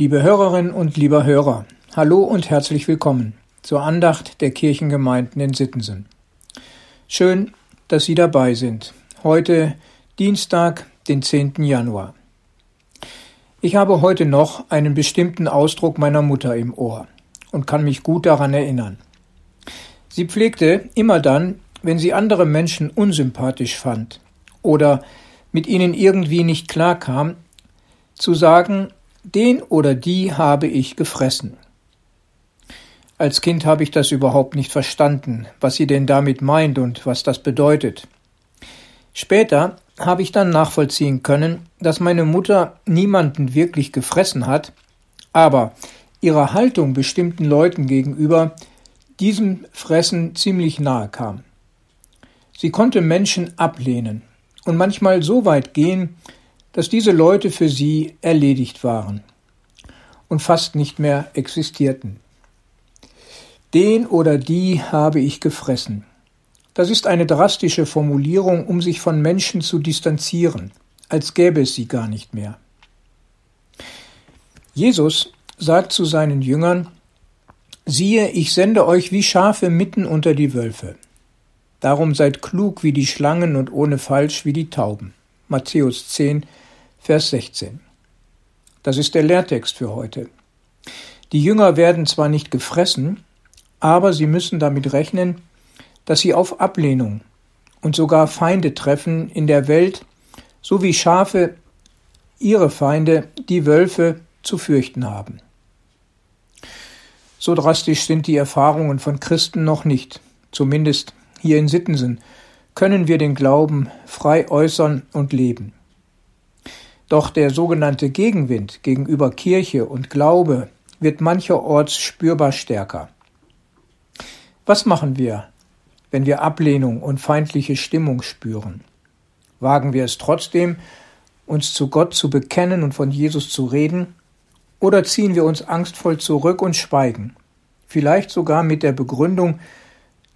Liebe Hörerinnen und lieber Hörer, hallo und herzlich willkommen zur Andacht der Kirchengemeinden in Sittensen. Schön, dass Sie dabei sind. Heute Dienstag, den 10. Januar. Ich habe heute noch einen bestimmten Ausdruck meiner Mutter im Ohr und kann mich gut daran erinnern. Sie pflegte immer dann, wenn sie andere Menschen unsympathisch fand oder mit ihnen irgendwie nicht klarkam, zu sagen, den oder die habe ich gefressen. Als Kind habe ich das überhaupt nicht verstanden, was sie denn damit meint und was das bedeutet. Später habe ich dann nachvollziehen können, dass meine Mutter niemanden wirklich gefressen hat, aber ihre Haltung bestimmten Leuten gegenüber diesem Fressen ziemlich nahe kam. Sie konnte Menschen ablehnen und manchmal so weit gehen, dass diese Leute für sie erledigt waren und fast nicht mehr existierten. Den oder die habe ich gefressen. Das ist eine drastische Formulierung, um sich von Menschen zu distanzieren, als gäbe es sie gar nicht mehr. Jesus sagt zu seinen Jüngern, siehe, ich sende euch wie Schafe mitten unter die Wölfe. Darum seid klug wie die Schlangen und ohne Falsch wie die Tauben. Matthäus 10, Vers 16. Das ist der Lehrtext für heute. Die Jünger werden zwar nicht gefressen, aber sie müssen damit rechnen, dass sie auf Ablehnung und sogar Feinde treffen in der Welt, so wie Schafe ihre Feinde, die Wölfe, zu fürchten haben. So drastisch sind die Erfahrungen von Christen noch nicht, zumindest hier in Sittensen, können wir den Glauben frei äußern und leben. Doch der sogenannte Gegenwind gegenüber Kirche und Glaube wird mancherorts spürbar stärker. Was machen wir, wenn wir Ablehnung und feindliche Stimmung spüren? Wagen wir es trotzdem, uns zu Gott zu bekennen und von Jesus zu reden? Oder ziehen wir uns angstvoll zurück und schweigen? Vielleicht sogar mit der Begründung,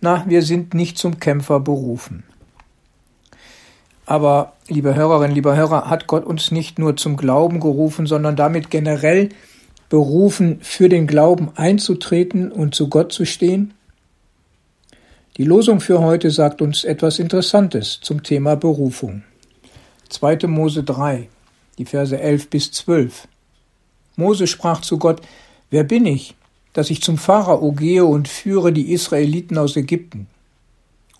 na, wir sind nicht zum Kämpfer berufen. Aber, liebe Hörerinnen, lieber Hörer, hat Gott uns nicht nur zum Glauben gerufen, sondern damit generell berufen, für den Glauben einzutreten und zu Gott zu stehen? Die Losung für heute sagt uns etwas Interessantes zum Thema Berufung. 2. Mose 3, die Verse 11 bis 12. Mose sprach zu Gott, Wer bin ich, dass ich zum Pharao gehe und führe die Israeliten aus Ägypten?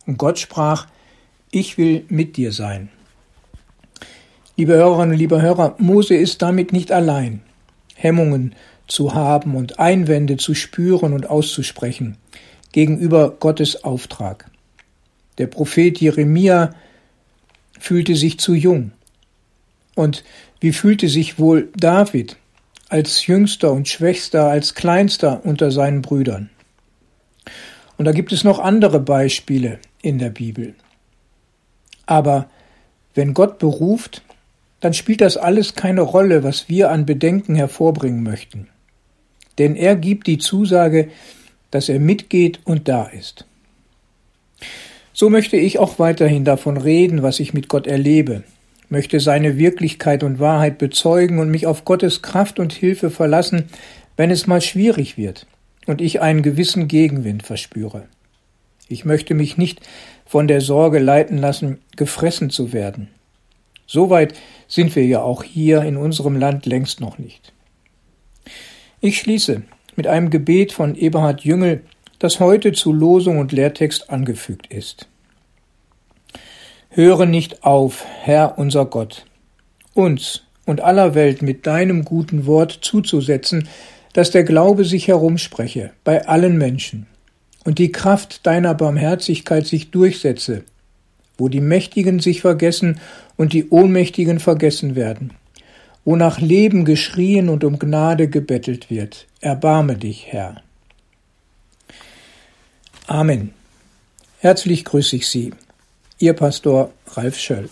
Und Gott sprach, Ich will mit dir sein. Liebe Hörerinnen liebe Hörer, Mose ist damit nicht allein, Hemmungen zu haben und Einwände zu spüren und auszusprechen gegenüber Gottes Auftrag. Der Prophet Jeremia fühlte sich zu jung. Und wie fühlte sich wohl David als jüngster und schwächster, als kleinster unter seinen Brüdern? Und da gibt es noch andere Beispiele in der Bibel. Aber wenn Gott beruft, dann spielt das alles keine Rolle, was wir an Bedenken hervorbringen möchten. Denn er gibt die Zusage, dass er mitgeht und da ist. So möchte ich auch weiterhin davon reden, was ich mit Gott erlebe, möchte seine Wirklichkeit und Wahrheit bezeugen und mich auf Gottes Kraft und Hilfe verlassen, wenn es mal schwierig wird und ich einen gewissen Gegenwind verspüre. Ich möchte mich nicht von der Sorge leiten lassen, gefressen zu werden. Soweit sind wir ja auch hier in unserem Land längst noch nicht. Ich schließe mit einem Gebet von Eberhard Jüngel, das heute zu Losung und Lehrtext angefügt ist. Höre nicht auf, Herr unser Gott, uns und aller Welt mit deinem guten Wort zuzusetzen, dass der Glaube sich herumspreche bei allen Menschen und die Kraft deiner Barmherzigkeit sich durchsetze, wo die Mächtigen sich vergessen und die Ohnmächtigen vergessen werden wo nach Leben geschrien und um Gnade gebettelt wird. Erbarme dich, Herr. Amen. Herzlich grüße ich Sie, Ihr Pastor Ralf Schöll.